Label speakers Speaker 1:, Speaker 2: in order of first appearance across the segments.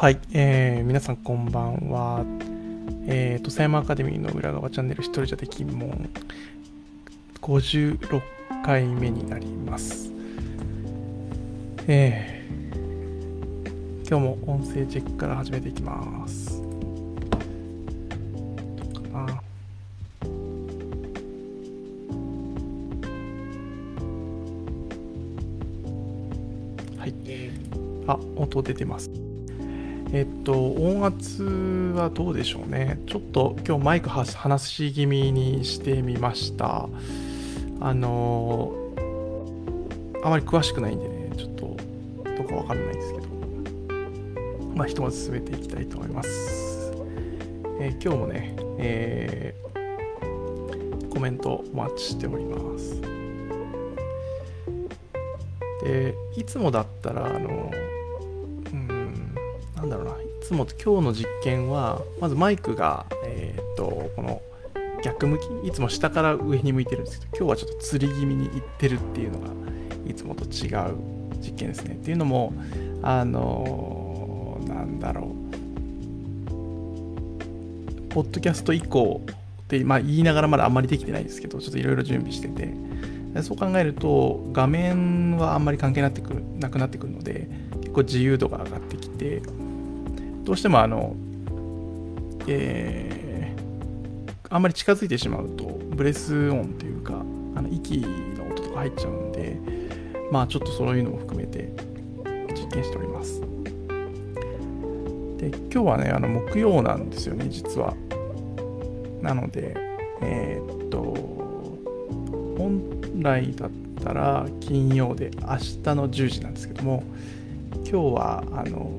Speaker 1: はい、えー、皆さんこんばんは。えー、と、狭山アカデミーの裏側チャンネル一人じゃできんもん56回目になります。えー、今日も音声チェックから始めていきます。どうかな。はい。あ、音出てます。えっと、音圧はどうでしょうね。ちょっと今日マイク話し気味にしてみました。あのー、あまり詳しくないんでね、ちょっとどうかわかんないんですけど、まあ、ひとまず進めていきたいと思います。えー、今日もね、えー、コメントお待ちしております。で、いつもだったら、あのー、つも今日の実験は、まずマイクが、えー、っと、この逆向き、いつも下から上に向いてるんですけど、今日はちょっと吊り気味にいってるっていうのが、いつもと違う実験ですね。っていうのも、あのー、なんだろう、ポッドキャスト以降って、まあ、言いながらまだあんまりできてないですけど、ちょっといろいろ準備してて、そう考えると、画面はあんまり関係なってくるなくなってくるので、結構自由度が上がってきて、どうしてもあの、えー、あんまり近づいてしまうと、ブレス音というか、あの息の音とか入っちゃうんで、まあちょっとそういうのも含めて実験しております。で、今日はね、あの木曜なんですよね、実は。なので、えー、っと、本来だったら金曜で明日の10時なんですけども、今日はあの、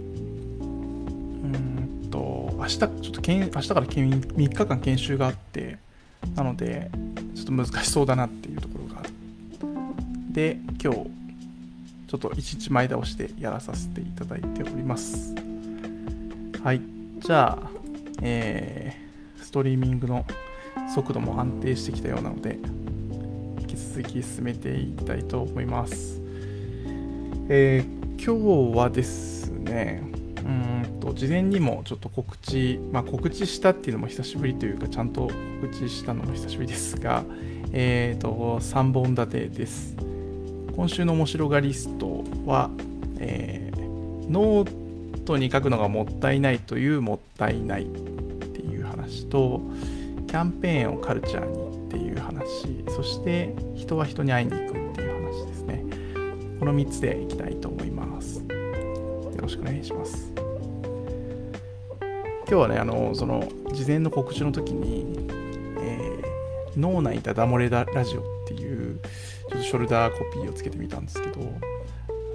Speaker 1: 日、ちょっとけん明日から3日間研修があって、なので、ちょっと難しそうだなっていうところがあで、今日、ちょっと1日前倒しでやらさせていただいております。はい。じゃあ、えー、ストリーミングの速度も安定してきたようなので、引き続き進めていきたいと思います。えー、今日はですね、うんと事前にもちょっと告知、まあ、告知したっていうのも久しぶりというかちゃんと告知したのも久しぶりですが、えーと、3本立てです。今週の面白がリストは、えー、ノートに書くのがもったいないというもったいないっていう話とキャンペーンをカルチャーにっていう話そして人は人に会いに行くっていう話ですね。この3つでいきたいと思います。よろしくお願いします。今日はね、あの、その、事前の告知の時に、えー、脳内ダダ漏れラジオっていう、ちょっとショルダーコピーをつけてみたんですけど、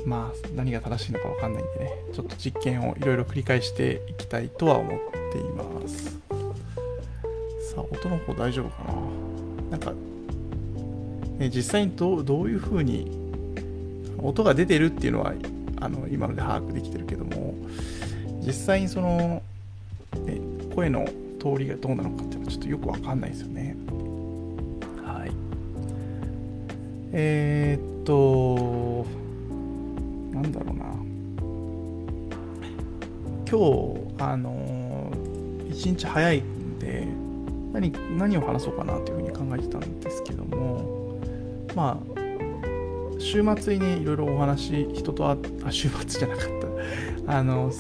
Speaker 1: まあ、何が正しいのかわかんないんでね、ちょっと実験をいろいろ繰り返していきたいとは思っています。さあ、音の方大丈夫かな？なんか、ね、実際にどどういう風に音が出てるっていうのはあの今ので把握できてるけども実際にその声の通りがどうなのかっていうのはちょっとよくわかんないですよね。はい。えー、っと、なんだろうな。今日、あの一日早いんで、何何を話そうかなというふうに考えてたんですけども、まあ、週末にね、いろいろお話、人とあ、あ、週末じゃなかった。あの、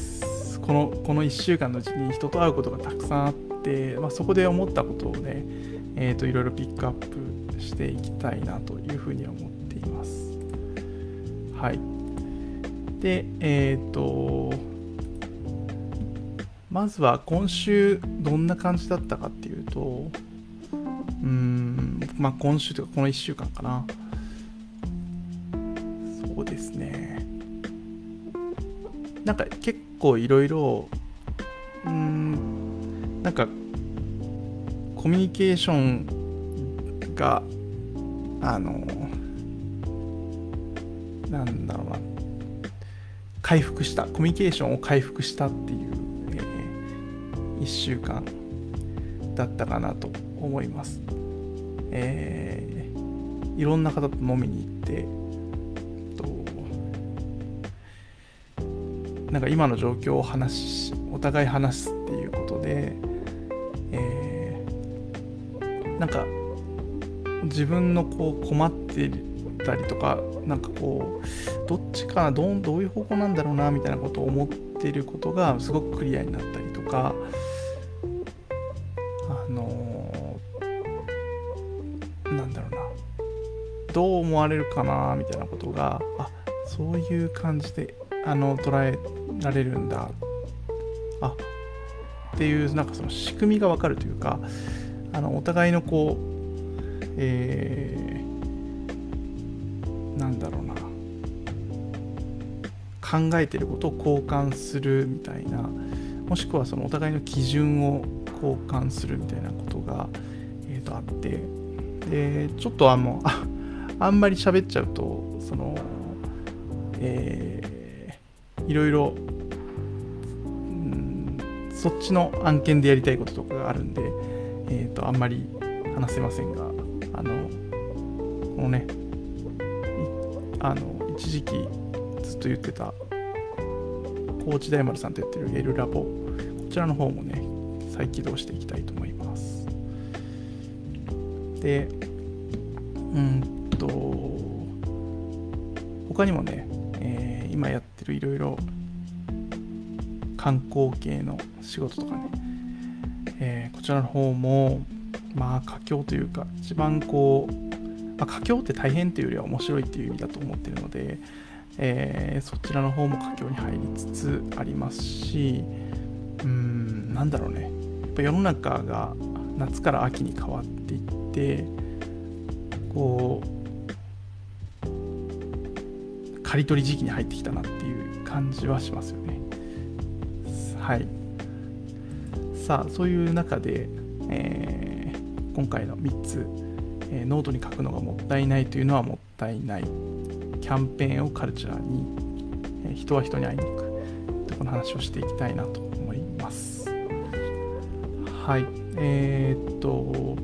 Speaker 1: このこの1週間のうちに人と会うことがたくさんあって、まあ、そこで思ったことをね、えーと、いろいろピックアップしていきたいなというふうに思っています。はい。で、えっ、ー、と、まずは今週どんな感じだったかっていうと、うーん、まあ今週というかこの1週間かな。そうですね。なんか結構いろいろうんなんかコミュニケーションがあのなんだろうな回復したコミュニケーションを回復したっていう、えー、1週間だったかなと思います、えー、いろんな方と飲みに行ってなんか今の状況を話しお互い話すっていうことで、えー、なんか自分のこう困ってたりとかなんかこうどっちかなどうどういう方向なんだろうなみたいなことを思ってることがすごくクリアになったりとかあのー、なんだろうなどう思われるかなみたいなことがあそういう感じであの捉えられるんだ。あっていうなんかその仕組みがわかるというかあのお互いのこうえー、なんだろうな。考えてることを交換するみたいなもしくはそのお互いの基準を交換するみたいなことが、えー、とあって。でちょっとあのああんまり喋っちゃうとそのえー、いろいろ、そっちの案件でやりたいこととかがあるんで、えーと、あんまり話せませんがあのこのねあの一時期ずっと言ってた高知大丸さんとやってる L ラボこちらの方もね再起動していきたいと思います。でうんと他にもね、ってるいろいろ観光系の仕事とかね、えー、こちらの方もまあ佳境というか一番こう、まあ、佳境って大変っていうよりは面白いっていう意味だと思ってるので、えー、そちらの方も佳境に入りつつありますしうんなんだろうね。やっぱ世の中が夏から秋に変わっていってこう刈り取り時期に入ってきたなっていう感じはしますよね。はい。さあ、そういう中で、えー、今回の3つ、えー、ノートに書くのがもったいないというのはもったいない。キャンペーンをカルチャーに、えー、人は人に会いに行く。この話をしていきたいなと思います。はい。えー、っと、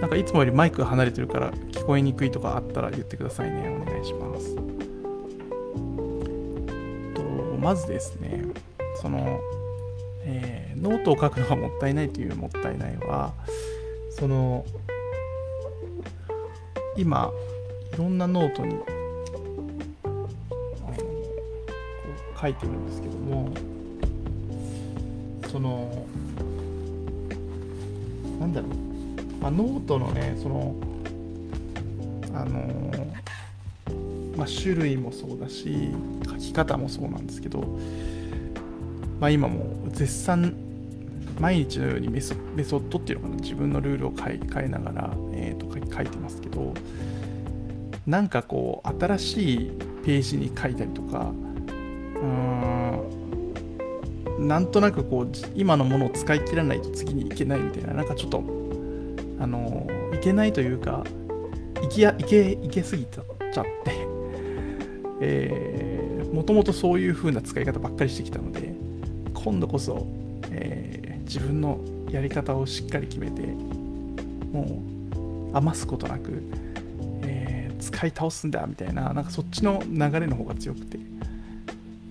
Speaker 1: なんかいつもよりマイクが離れてるから聞こえにくいとかあったら言ってくださいね。お願いします。まずですねその、えー、ノートを書くのがもったいないというもったいないはその今いろんなノートに書いてるんですけどもそのなんだろう、まあ、ノートのねそのあのまあ、種類もそうだし書き方もそうなんですけど、まあ、今も絶賛毎日のようにメソメソッドっていうのかな自分のルールを変え変えながら、えー、と書いてますけどなんかこう新しいページに書いたりとかうーんなんとなくこう今のものを使い切らないと次に行けないみたいななんかちょっとあのいけないというかいけいけいけすぎちゃってえ、もともとそういう風な使い方ばっかりしてきたので今度こそ、えー、自分のやり方をしっかり決めてもう余すことなく、えー、使い倒すんだみたいななんかそっちの流れの方が強くて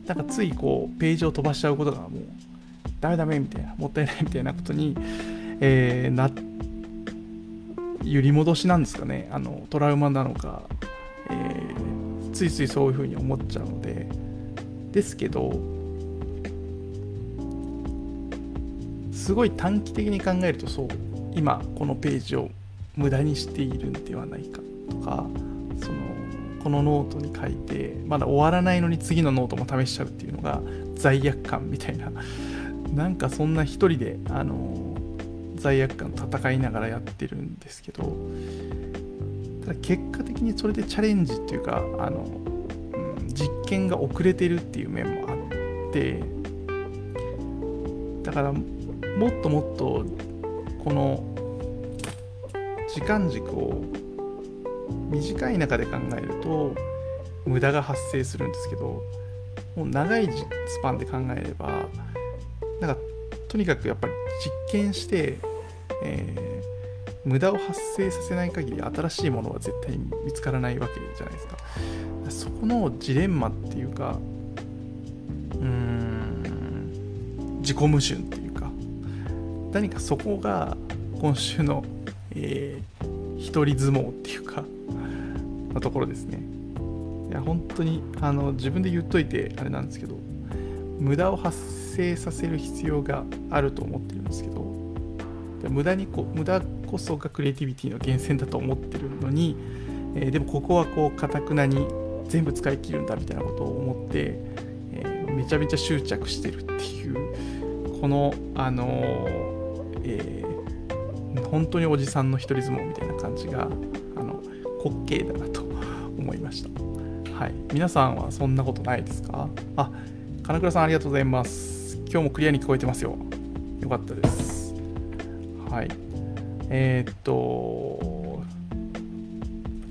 Speaker 1: なんかついこうページを飛ばしちゃうことがもうダメダメみたいなもったいないみたいなことに、えー、な揺り戻しなんですかね。あのトラウマなのか、ついついそういうふうに思っちゃうのでですけどすごい短期的に考えるとそう今このページを無駄にしているんではないかとかそのこのノートに書いてまだ終わらないのに次のノートも試しちゃうっていうのが罪悪感みたいな。なんかそんな一人であの罪悪感戦いながらやってるんですけどただ結果的にそれでチャレンジっていうかあの、うん、実験が遅れてるっていう面もあってだからもっともっとこの時間軸を短い中で考えると無駄が発生するんですけどもう長いスパンで考えればなんかとにかくやっぱり実験して、えー無駄を発生させない限り新しいものは絶対に見つからないわけじゃないですか。そこのジレンマっていうかうーん自己矛盾っていうか何かそこが今週の、えー、一人相撲っていうかのところですね。いや本当にあの自分で言っといてあれなんですけど無駄を発生させる必要があると思ってるんですけど無駄にこう無駄こそがクリエイティビティの源泉だと思ってるのに、えー、でもここはこうかたくなに全部使い切るんだみたいなことを思って、えー、めちゃめちゃ執着してるっていうこのあのー、えー、本当におじさんの一人相撲みたいな感じがあの滑稽だなと思いました。はい。皆さんはそんなことないですか？あ金倉さんありがとうございます。今日もクリアに聞こえてますよ。よかったです。はい。えー、っと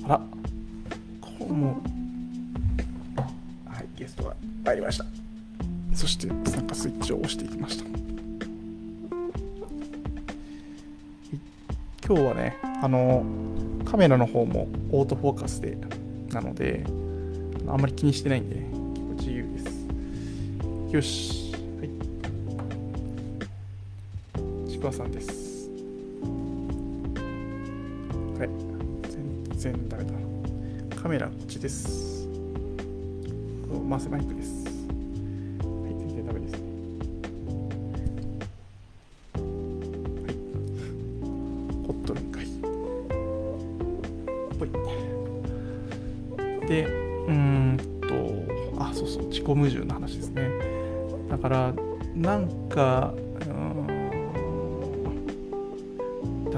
Speaker 1: あら。こうも。はいゲストが入りました。そして参加スイッチを押していきました。今日はねあのカメラの方もオートフォーカスでなのであんまり気にしてないんで、自由です。よし。はい。ちくわさんです。然ダメだ。カメラこっちです。マスマイクです。はい全然ダメです。ねはい。ホットルンかい。ほい。でうんとあそうそう自己矛盾の話ですね。だからなんか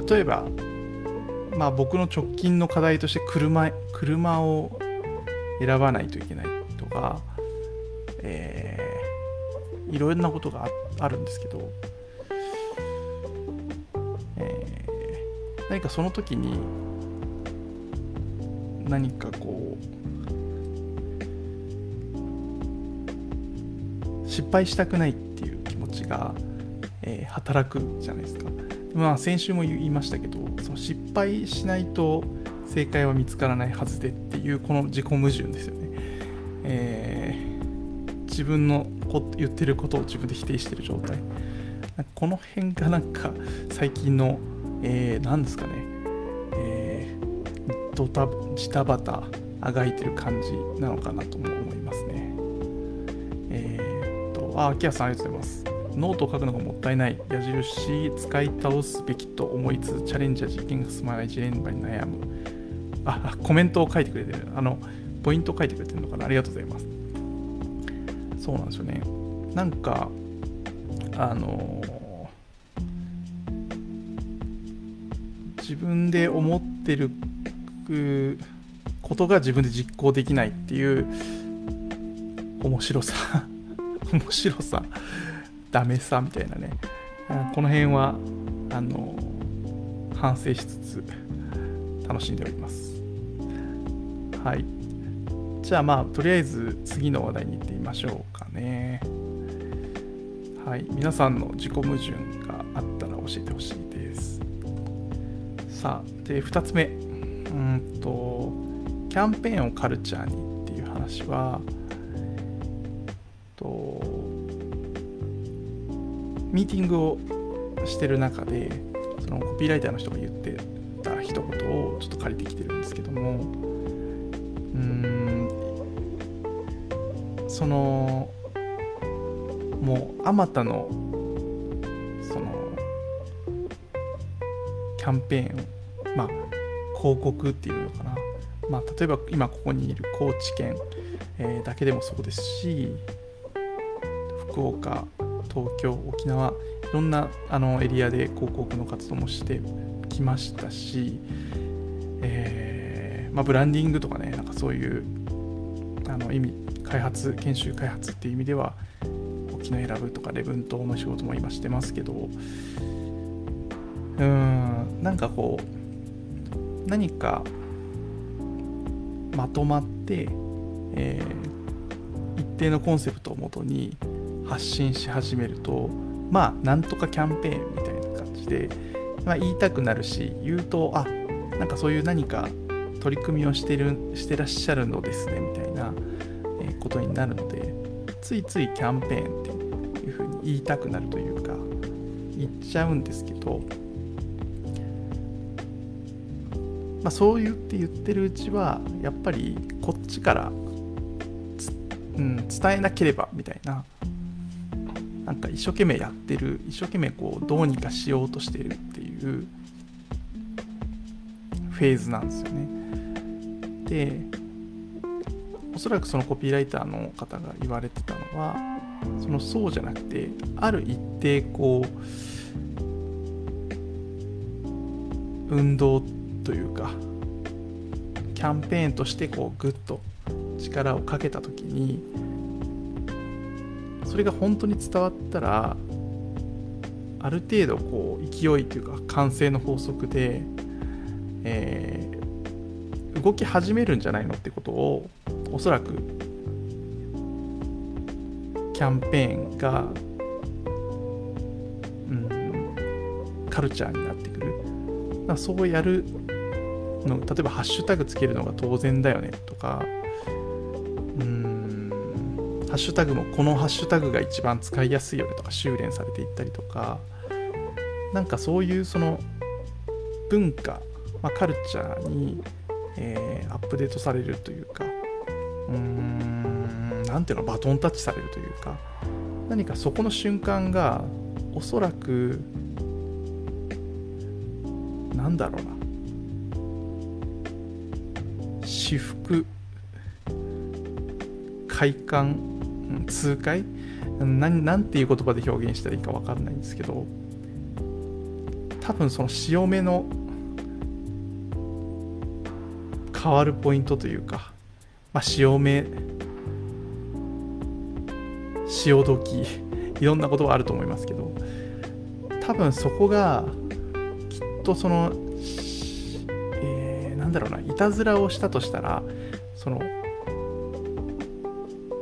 Speaker 1: 例えばまあ、僕の直近の課題として車車を選ばないといけないとか、えー、いろんなことがあるんですけど、えー、何かその時に何かこう失敗したくないっていう気持ちが、えー、働くじゃないですか。まあ先週も言いましたけどその失敗しないと正解は見つからないはずでっていうこの自己矛盾ですよね、えー、自分のこ言ってることを自分で否定してる状態。この辺がなんか最近の、えー、何ですかね、えー、ドタジタバタあがいてる感じなのかなとも思いますね。えー、っとあ秋谷さんありがとうございます。ノートを書くのがもったいない。矢印使い倒すべきと思いつつチャレンジや実験が進まない事例場に悩む。あコメントを書いてくれてる。あのポイント書いてくれてるのかな。ありがとうございます。そうなんですよね。なんかあの自分で思ってることが自分で実行できないっていう面白さ。面白さ。ダメさみたいなね。この辺はあの反省しつつ楽しんでおります。はい。じゃあまあとりあえず次の話題に行ってみましょうかね。はい。皆さんの自己矛盾があったら教えてほしいです。さあで2つ目。うんとキャンペーンをカルチャーにっていう話はミーティングをしてる中でそのコピーライターの人が言ってた一言をちょっと借りてきてるんですけどもうんそのもうあまたのそのキャンペーンまあ広告っていうのかな。まあ例えば今ここにいる高知県、えー、だけでもそうですし福岡東京沖縄いろんなあのエリアで広告の活動もしてきましたし、えー、まあ、ブランディングとかねなんかそういうあの意味開発研修開発っていう意味では沖縄選ぶとか礼文島の仕事も今してますけどうんなんかこう何かまとまって、えー、一定のコンセプトをもとに発信し始めるとまあなんとかキャンペーンみたいな感じで、まあ、言いたくなるし言うとあなんかそういう何か取り組みをしてるしてらっしゃるのですねみたいなことになるのでついついキャンペーンっていうふうに言いたくなるというか言っちゃうんですけど、まあ、そう言って言ってるうちはやっぱりこっちからうん、伝えなければみたいななんか一生懸命やってる一生懸命こうどうにかしようとしてるっていうフェーズなんですよね。でおそらくそのコピーライターの方が言われてたのはそのそうじゃなくてある一定こう運動というかキャンペーンとしてこうグッと力をかけた時にそれが本当に伝わったらある程度こう勢いというか完成の法則で、えー、動き始めるんじゃないのってことをおそらくキャンペーンが、うん、カルチャーになってくる。そうやるの例えばハッシュタグつけるのが当然だよねとかうんハッシュタグもこのハッシュタグが一番使いやすいよねとか修練されていったりとかなんかそういうその文化、まあ、カルチャーに、えー、アップデートされるというかうーん何ていうのバトンタッチされるというか何かそこの瞬間がおそらくなんだろうな私服快感痛快？なんていう言葉で表現したらいいか分かんないんですけど多分その潮目の変わるポイントというか、まあ、潮目潮時いろんなことがあると思いますけど多分そこがきっとその、えー、なんだろうないたずらをしたとしたらその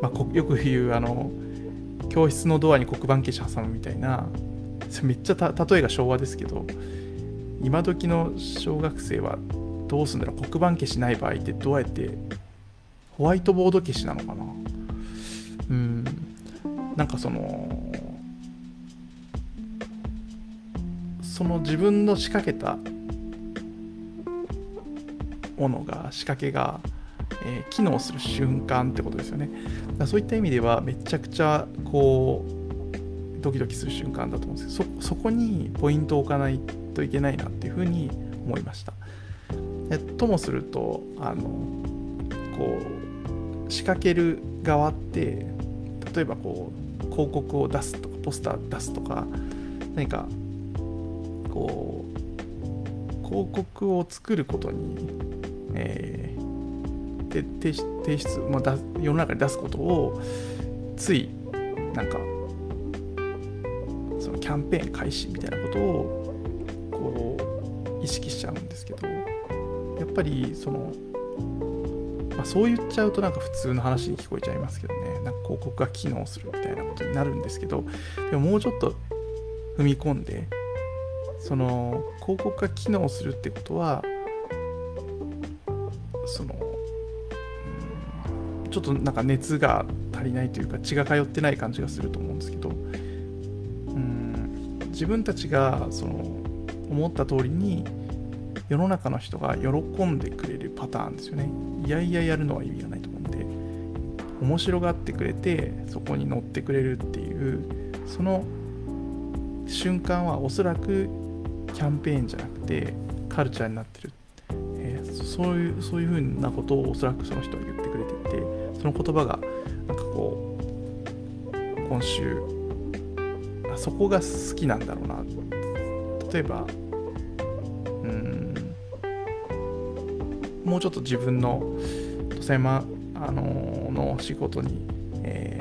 Speaker 1: まあ、よく言うあの教室のドアに黒板消し挟むみたいなめっちゃ例えが昭和ですけど今時の小学生はどうすんだろう黒板消しない場合ってどうやってホワイトボード消しなのかなうんなんかそのその自分の仕掛けたものが仕掛けがえー、機能する瞬間ってことですよね。だそういった意味ではめちゃくちゃこうドキドキする瞬間だと思うんですけどそこにポイントを置かないといけないなっていうふうに思いました。えともするとあのこう仕掛ける側って例えばこう広告を出すとかポスター出すとか何かこう広告を作ることに、え提出、まあ、世の中に出すことをついなんかそのキャンペーン開始みたいなことをこう意識しちゃうんですけどやっぱりその、まあ、そう言っちゃうとなんか普通の話に聞こえちゃいますけどね。なんか広告が機能するみたいなことになるんですけどでももうちょっと踏み込んでその広告が機能するってことはちょっとなんか熱が足りないというか血が通ってない感じがすると思うんですけどうん自分たちがその思った通りに世の中の人が喜んでくれるパターンですよね。いやいややるのは意味がないと思うんで面白がってくれてそこに乗ってくれるっていうその瞬間はおそらくキャンペーンじゃなくてカルチャーになってる、えー、そういうそういうふうなことをおそらくその人は言ってくれていてその言葉がなんかこう今週そこが好きなんだろうな例えばうんもうちょっと自分の土佐山、あの、の仕事に、え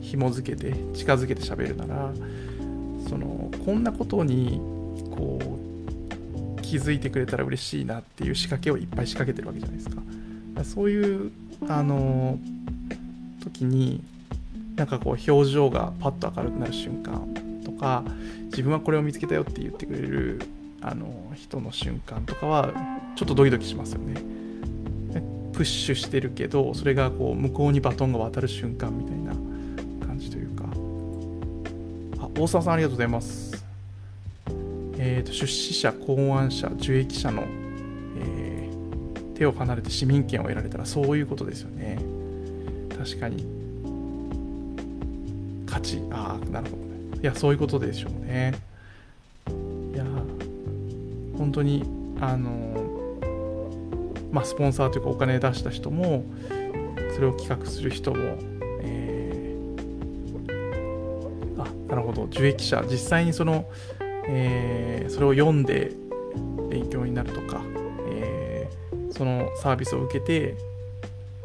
Speaker 1: ー、紐づけて近づけて喋るならそのこんなことにこう気づいてくれたら嬉しいなっていう仕掛けをいっぱい仕掛けてるわけじゃないですか。そういうあの時になんかこう表情がパッと明るくなる瞬間とか自分はこれを見つけたよって言ってくれるあの人の瞬間とかはちょっとドキドキしますよね。プッシュしてるけどそれがこう向こうにバトンが渡る瞬間みたいな感じというか大沢さんありがとうございます。えーと、出資者、考案者、受益者の、手を離れて市民権を得られたらそういうことですよね。確かに。価値。ああ、なるほどね。いや、そういうことでしょうね。いや、本当に、あの、まあ、スポンサーというかお金出した人も、それを企画する人も、えー、あ、なるほど、受益者、実際にその、えー、それを読んで勉強になるとか、そのサービスを受けて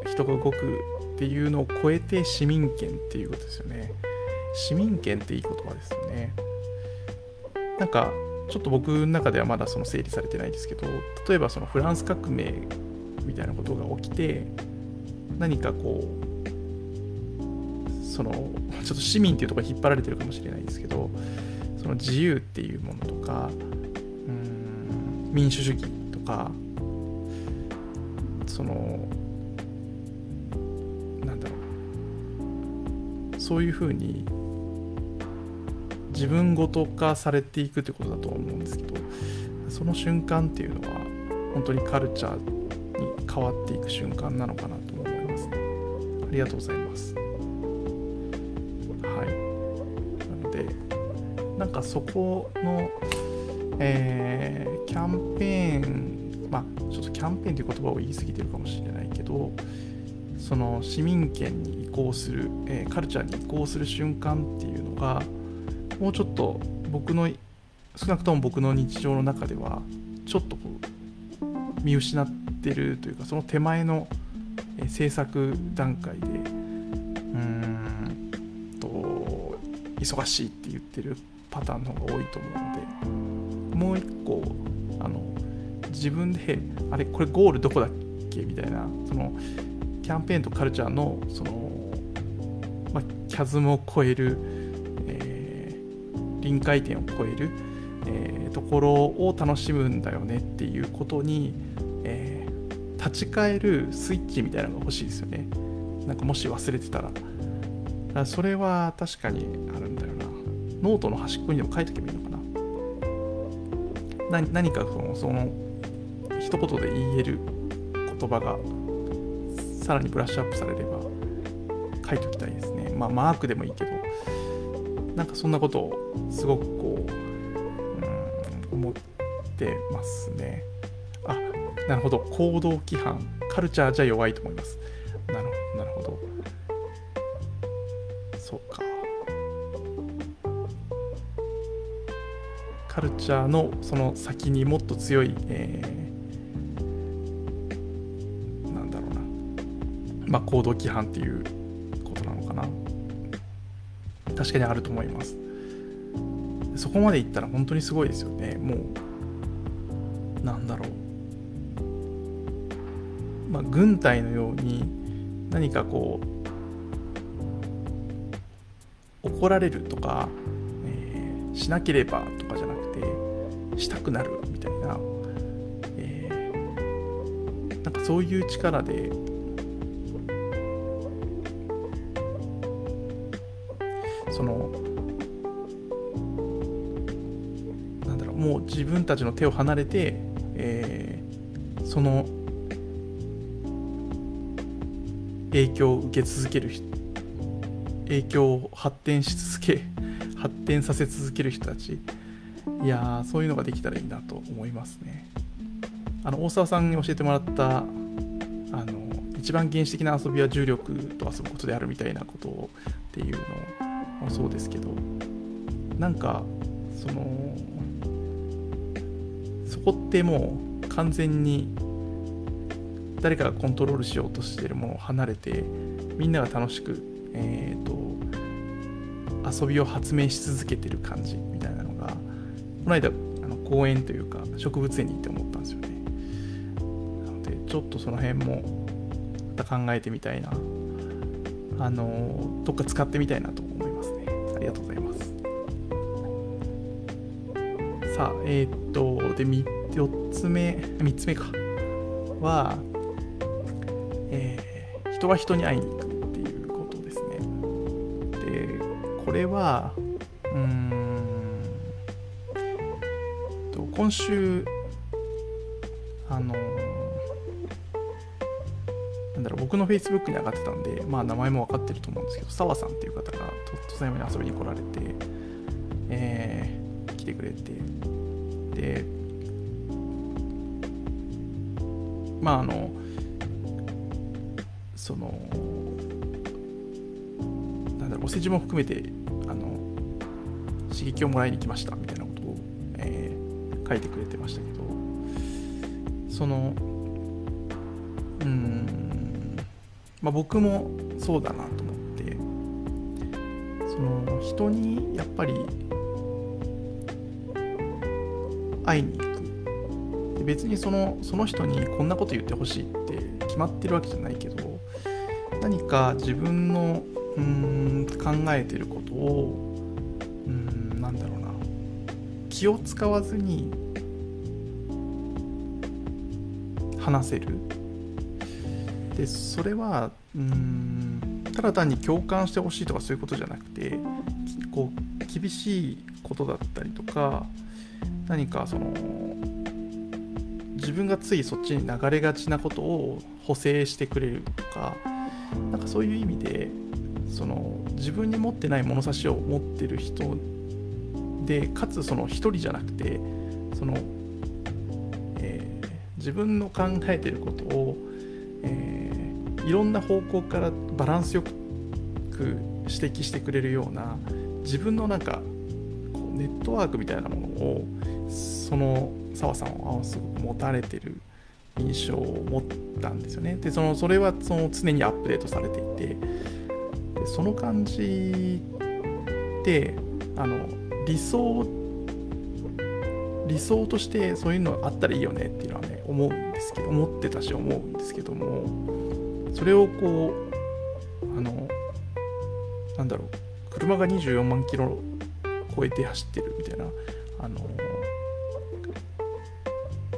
Speaker 1: 人が動くっていうのを超えて市民権っていうことですよね。市民権っていい言葉ですよね。なんかちょっと僕の中ではまだその整理されてないですけど例えばそのフランス革命みたいなことが起きて何かこうそのちょっと市民っていうところに引っ張られてるかもしれないですけどその自由っていうものとかうん民主主義とかそのなんだろう。そういうふうに自分ごと化されていくってことだと思うんですけどその瞬間っていうのは本当にカルチャーに変わっていく瞬間なのかなと思いますね。ありがとうございます。はい。なのでなんかそこのえー、キャンペーンちょっとキャンペーンという言葉を言い過ぎてるかもしれないけどその市民権に移行する、えー、カルチャーに移行する瞬間っていうのがもうちょっと僕の少なくとも僕の日常の中ではちょっとこう見失ってるというかその手前の制作段階でうーんと忙しいって言ってるパターンの方が多いと思うのでもう一個自分であれこれゴールどこだっけ？みたいなそのキャンペーンとカルチャーのその、まあ、キャズムを超えるえ臨界点を超える、えー、ところを楽しむんだよねっていうことに、えー、立ち返るスイッチみたいなのが欲しいですよね。なんかもし忘れてたら。それは確かにあるんだよな。ノートの端っこにでも書いとけばいいのかな。な何かその一言で言える言葉がさらにブラッシュアップされれば書いときたいですね。まあマークでもいいけど。なんかそんなことをすごくこう、うん、思ってますね。あ、なるほど。行動規範。カルチャーじゃ弱いと思います。なるほど、なるほど。そうか。カルチャーのその先にもっと強い、えー、まあ、行動規範っていうことなのかな。確かにあると思います。そこまでいったら本当にすごいですよね。もうなんだろう。まあ軍隊のように何かこう怒られるとか、えー、しなければとかじゃなくてしたくなるみたいな、えー、なんかそういう力で自分たちの手を離れて、えー、その影響を受け続ける影響を発展し続け 発展させ続ける人たち。いやそういうのができたらいいなと思いますね。あの大沢さんに教えてもらったあの一番原始的な遊びは重力と遊ぶことであるみたいなことをっていうのをもそうですけどなんかそのそこってもう完全に誰かがコントロールしようとしてるものを離れてみんなが楽しく、えーと、遊びを発明し続けてる感じみたいなのがこの間あの公園というか植物園に行って思ったんですよね。なのでちょっとその辺もまた考えてみたいなあのどっか使ってみたいなと思いますね。ありがとうございます。さあえー、っとで4つ目3つ目か。は、えー、人は人に会いに行くっていうことですね。でこれはうーんと今週あのなんだろう僕の Facebook に上がってたんで、まあ、名前も分かってると思うんですけど澤さんっていう方が突然に遊びに来られて、えー、来てくれてでまああのそのなんだろうお世辞も含めてあの刺激をもらいに来ましたみたいなことを、えー、書いてくれてましたけどそのうんまあ僕もそうだなと思ってその人にやっぱり会いに行く別にそのその人にこんなこと言ってほしいって決まってるわけじゃないけど何か自分のうん考えてることをうんなんだろうな気を使わずに話せる。でそれはうんただ単に共感してほしいとかそういうことじゃなくてこう厳しいことだったりとか何かその自分がついそっちに流れがちなことを補正してくれるとかなんかそういう意味でその自分に持ってない物差しを持ってる人でかつその一人じゃなくてその、えー、自分の考えてることを、えー、いろんな方向からバランスよく指摘してくれるような自分のなんかネットワークみたいなものをその澤さんはすごく持たれてる印象を持ったんですよね。でそのそれはその常にアップデートされていてでその感じってあの理想理想としてそういうのあったらいいよねっていうのはね思うんですけど思ってたし思うんですけどもそれをこうあのなんだろう車が24万キロ超えて走ってるみたいな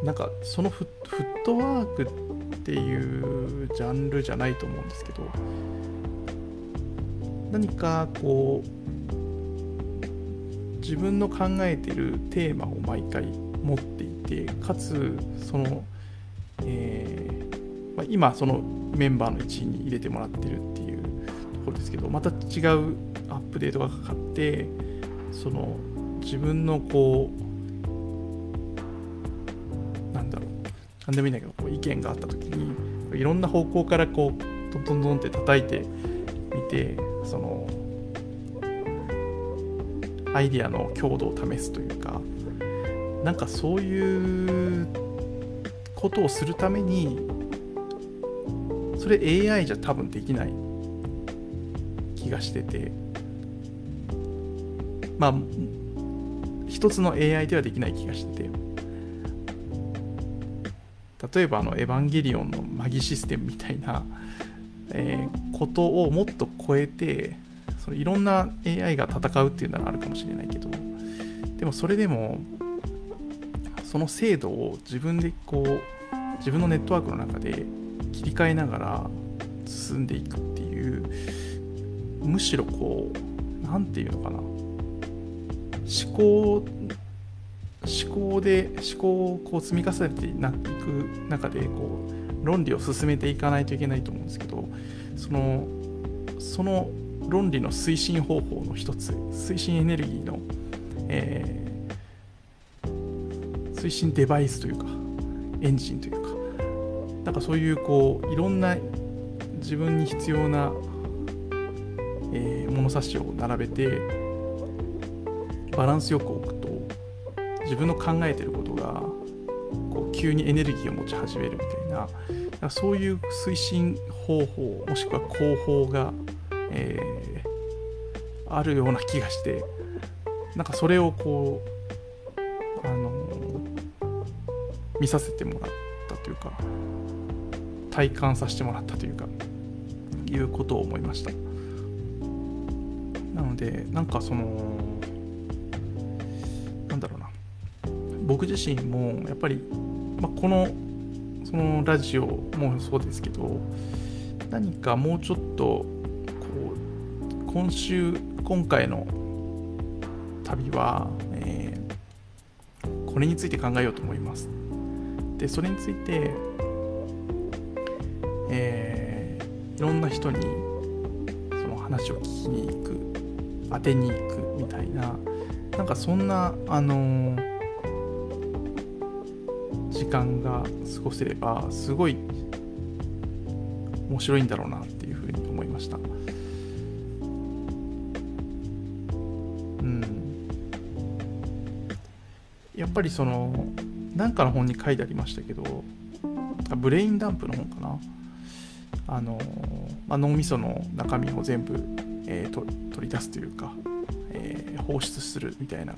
Speaker 1: なんかそのフットワークっていうジャンルじゃないと思うんですけど何かこう自分の考えてるテーマを毎回持っていてかつその、えーまあ、今そのメンバーの一員に入れてもらってるっていうところですけどまた違うアップデートがかかってその自分のこう何でもいいんだけどこう意見があった時にいろんな方向からこうトントントンって叩いてみてそのアイディアの強度を試すというかなんかそういうことをするためにそれ AI じゃ多分できない気がしててまあ一つの AI ではできない気がしてて例えばあの「エヴァンゲリオン」のマギシステムみたいな、えー、ことをもっと超えてそのいろんな AI が戦うっていうのはあるかもしれないけどでもそれでもその精度を自分でこう自分のネットワークの中で切り替えながら進んでいくっていうむしろこう何て言うのかな思考思考で思考をこう積み重ねていく中でこう論理を進めていかないといけないと思うんですけどそのその論理の推進方法の一つ推進エネルギーの、えー、推進デバイスというかエンジンというかなんかそういうこういろんな自分に必要な、えー、物差しを並べてバランスよく置く自分の考えてることがこう急にエネルギーを持ち始めるみたいなそういう推進方法もしくは方法が、えー、あるような気がしてなんかそれをこうあの見させてもらったというか体感させてもらったというかいうことを思いました。なのでなんかその自身もやっぱり、まあ、このそのラジオもそうですけど何かもうちょっとこう今週今回の旅は、えー、これについて考えようと思います。でそれについて、えー、いろんな人にその話を聞きに行く当てに行くみたいななんかそんなあのー時間が過ごせればすごい面白いんだろうなっていうふうに思いました。うん。やっぱりその何かの本に書いてありましたけどブレインダンプの本かな。あの、まあ、脳みその中身を全部、えー、と取り出すというか、えー、放出するみたいな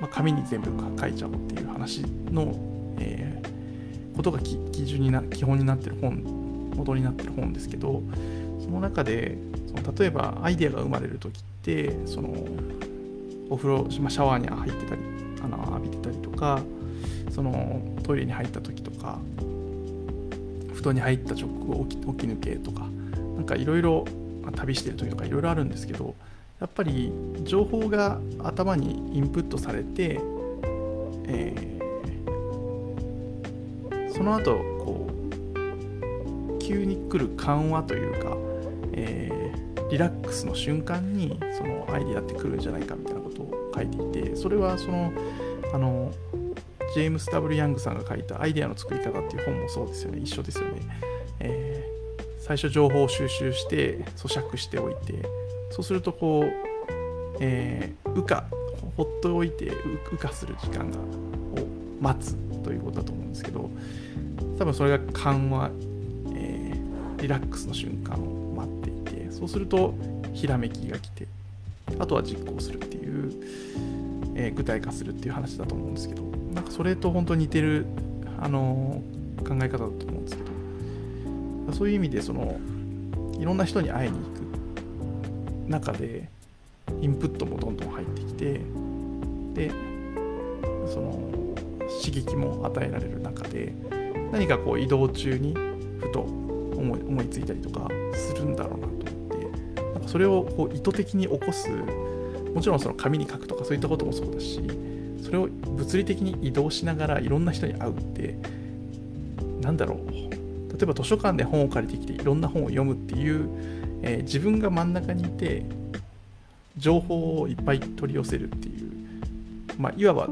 Speaker 1: まあ、紙に全部書いちゃおうっていう話の、えー、ことが基準にな基本になってる本元になってる本ですけどその中でその例えばアイデアが生まれる時ってそのお風呂、まあ、シャワーに入ってたり穴浴びてたりとかそのトイレに入った時とか布団に入った直後起き起き抜けとかなんかいろいろ旅してる時とかいろいろあるんですけどやっぱり情報が頭にインプットされて、えー、その後こう急に来る緩和というか、えー、リラックスの瞬間にそのアイディアってくるんじゃないかみたいなことを書いていてそれはそのあのジェームス・ W・ ヤングさんが書いた「アイデアの作り方」っていう本もそうですよね。一緒ですよね、えー、最初情報を収集して咀嚼しておいてそうするとこう、えー、羽化ほっといて羽化する時間がを待つということだと思うんですけど多分それが緩和、えー、リラックスの瞬間を待っていてそうするとひらめきが来てあとは実行するっていう、えー、具体化するっていう話だと思うんですけどなんかそれと本当に似てる、あのー、考え方だと思うんですけどそういう意味でそのいろんな人に会いに行く中でインプットもどんどん入ってきてでその刺激も与えられる中で何かこう移動中にふと思い思いついたりとかするんだろうなと思ってなんかそれをこう意図的に起こすもちろんその紙に書くとかそういったこともそうだしそれを物理的に移動しながらいろんな人に会うってなんだろう例えば図書館で本を借りてきていろんな本を読むっていうえー、自分が真ん中にいて情報をいっぱい取り寄せるっていう、まあ、いわば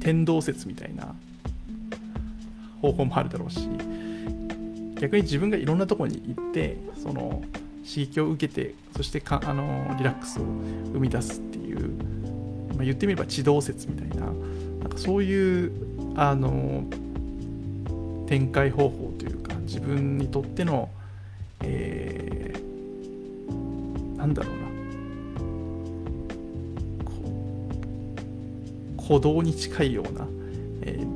Speaker 1: 天動説みたいな方法もあるだろうし逆に自分がいろんなとこに行ってその刺激を受けてそしてかあのリラックスを生み出すっていう、まあ、言ってみれば地動説みたいななんかそういうあの展開方法というか自分にとっての、えーなんだろうな。鼓動に近いような、えー、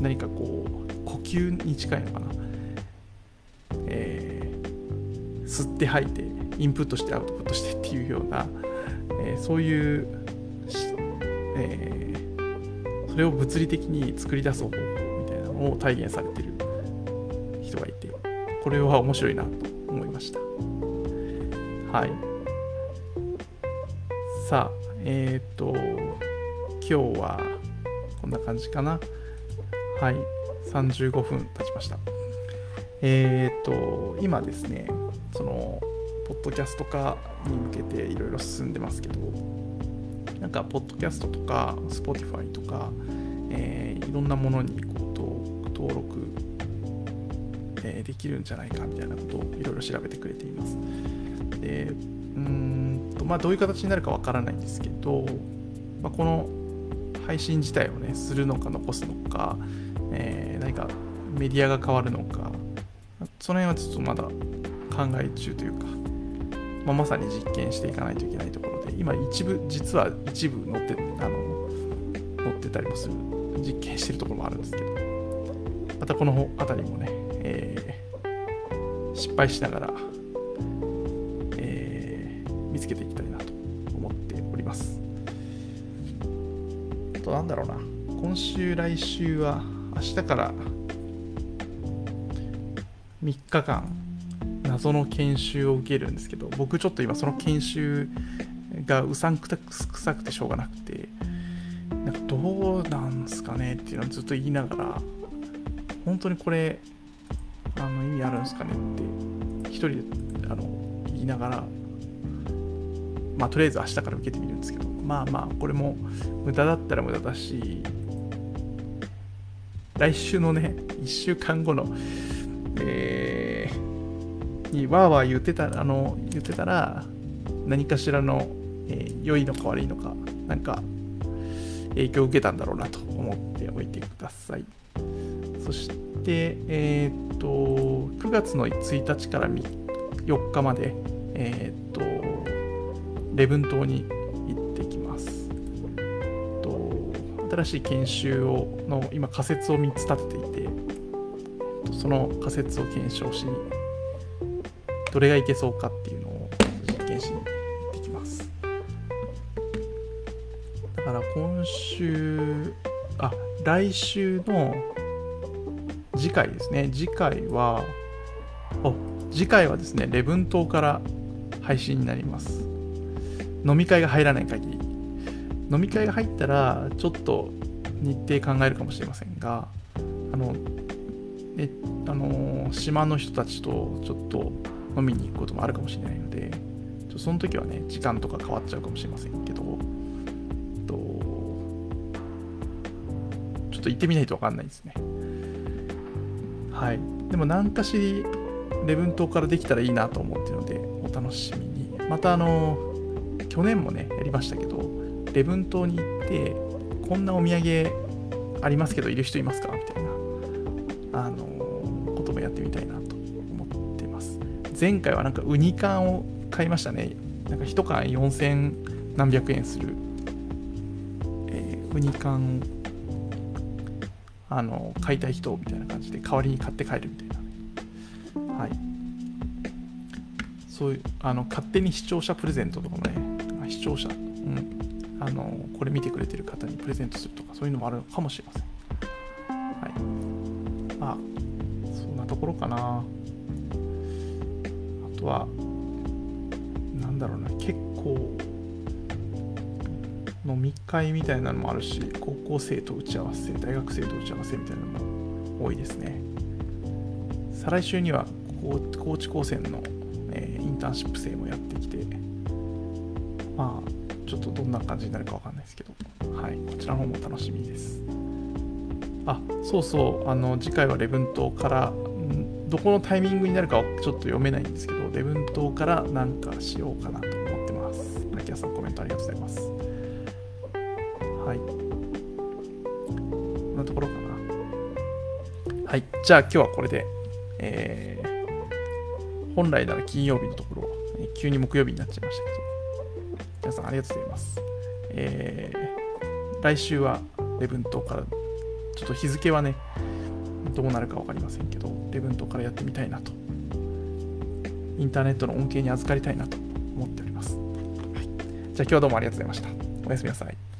Speaker 1: 何かこう呼吸に近いのかな、えー、吸って吐いてインプットしてアウトプットしてっていうような、えー、そういう、えー、それを物理的に作り出す方法を体現されてる人がいてこれは面白いなと思いました。はい。さあ、えっ、ー、と、今日はこんな感じかな。はい。35分経ちました。えっ、ー、と、今ですね、その、ポッドキャスト化に向けていろいろ進んでますけど、なんか、ポッドキャストとか、Spotify とか、えー、いろんなものにこう登録、えー、できるんじゃないかみたいなことをいろいろ調べてくれています。でうんとまあどういう形になるかわからないんですけど、まあ、この配信自体をねするのか残すのか、えー、何かメディアが変わるのかその辺はちょっとまだ考え中というか、まあ、まさに実験していかないといけないところで今一部実は一部載ってあの載ってたりもする実験してるところもあるんですけどまたこの辺りもね、えー、失敗しながらえ、見つけていきたいなと思っております。あとなんだろうな、今週、来週は明日から3日間謎の研修を受けるんですけど僕ちょっと今その研修がうさんくさくてしょうがなくて、なんかどうなんすかねっていうのをずっと言いながら、本当にこれ、あの意味あるんですかねって、一人であの言いながら、まあとりあえず明日から受けてみるんですけど、まあまあこれも無駄だったら無駄だし、来週のね、1週間後の、えー、にわーわー言ってたあの言ってたら、何かしらの、えー、良いのか悪いのか、なんか影響を受けたんだろうなと思っておいてください。そして、えー、っと、9月の1日から4日まで、えー、っと、礼文島に行ってきます。と新しい研修をの今仮説を3つ立てていて、その仮説を検証しに、どれがいけそうかっていうのを実験しに行ってきます。だから今週、あ、来週の次回ですね。次回は、お次回はですね、礼文島から配信になります。飲み会が入らない限り。飲み会が入ったら、ちょっと日程考えるかもしれませんが、あの、えあの島の人たちとちょっと飲みに行くこともあるかもしれないので、ちょその時はね、時間とか変わっちゃうかもしれませんけど、とちょっと行ってみないと分かんないですね。はい。でも何かし礼文島からできたらいいなと思ってるので、お楽しみに。またあの、去年もね、やりましたけど、礼文島に行って、こんなお土産ありますけど、いる人いますか？みたいな、あの、こともやってみたいなと思ってます。前回はなんかウニ缶を買いましたね。なんか1缶4000何百円する、えー、ウニ缶あの買いたい人みたいな感じで代わりに買って帰るみたいな、はい。そういうあの勝手に視聴者プレゼントとかもね視聴者、うん、あのこれ見てくれてる方にプレゼントするとかそういうのもあるのかもしれません。はい。まあそんなところかな。あとはなんだろうな結構飲み会みたいなのもあるし高校生と打ち合わせ大学生と打ち合わせみたいなのも多いですね。再来週には高知高専の、えー、インターンシップ生もやってきてまあちょっとどんな感じになるかわかんないですけどはいこちらの方も楽しみです。あそうそうあの次回は礼文島からどこのタイミングになるかはちょっと読めないんですけど礼文島から何かしようかなと思ってます。秋谷さんコメントありがとうございます。じゃあ今日はこれで、えー、本来なら金曜日のところ、え、急に木曜日になっちゃいましたけど、皆さんありがとうございます。えー、来週は礼文島から、ちょっと日付はね、どうなるか分かりませんけど、礼文島からやってみたいなと。インターネットの恩恵に預かりたいなと思っております。はい、じゃあ今日はどうもありがとうございました。おやすみなさい。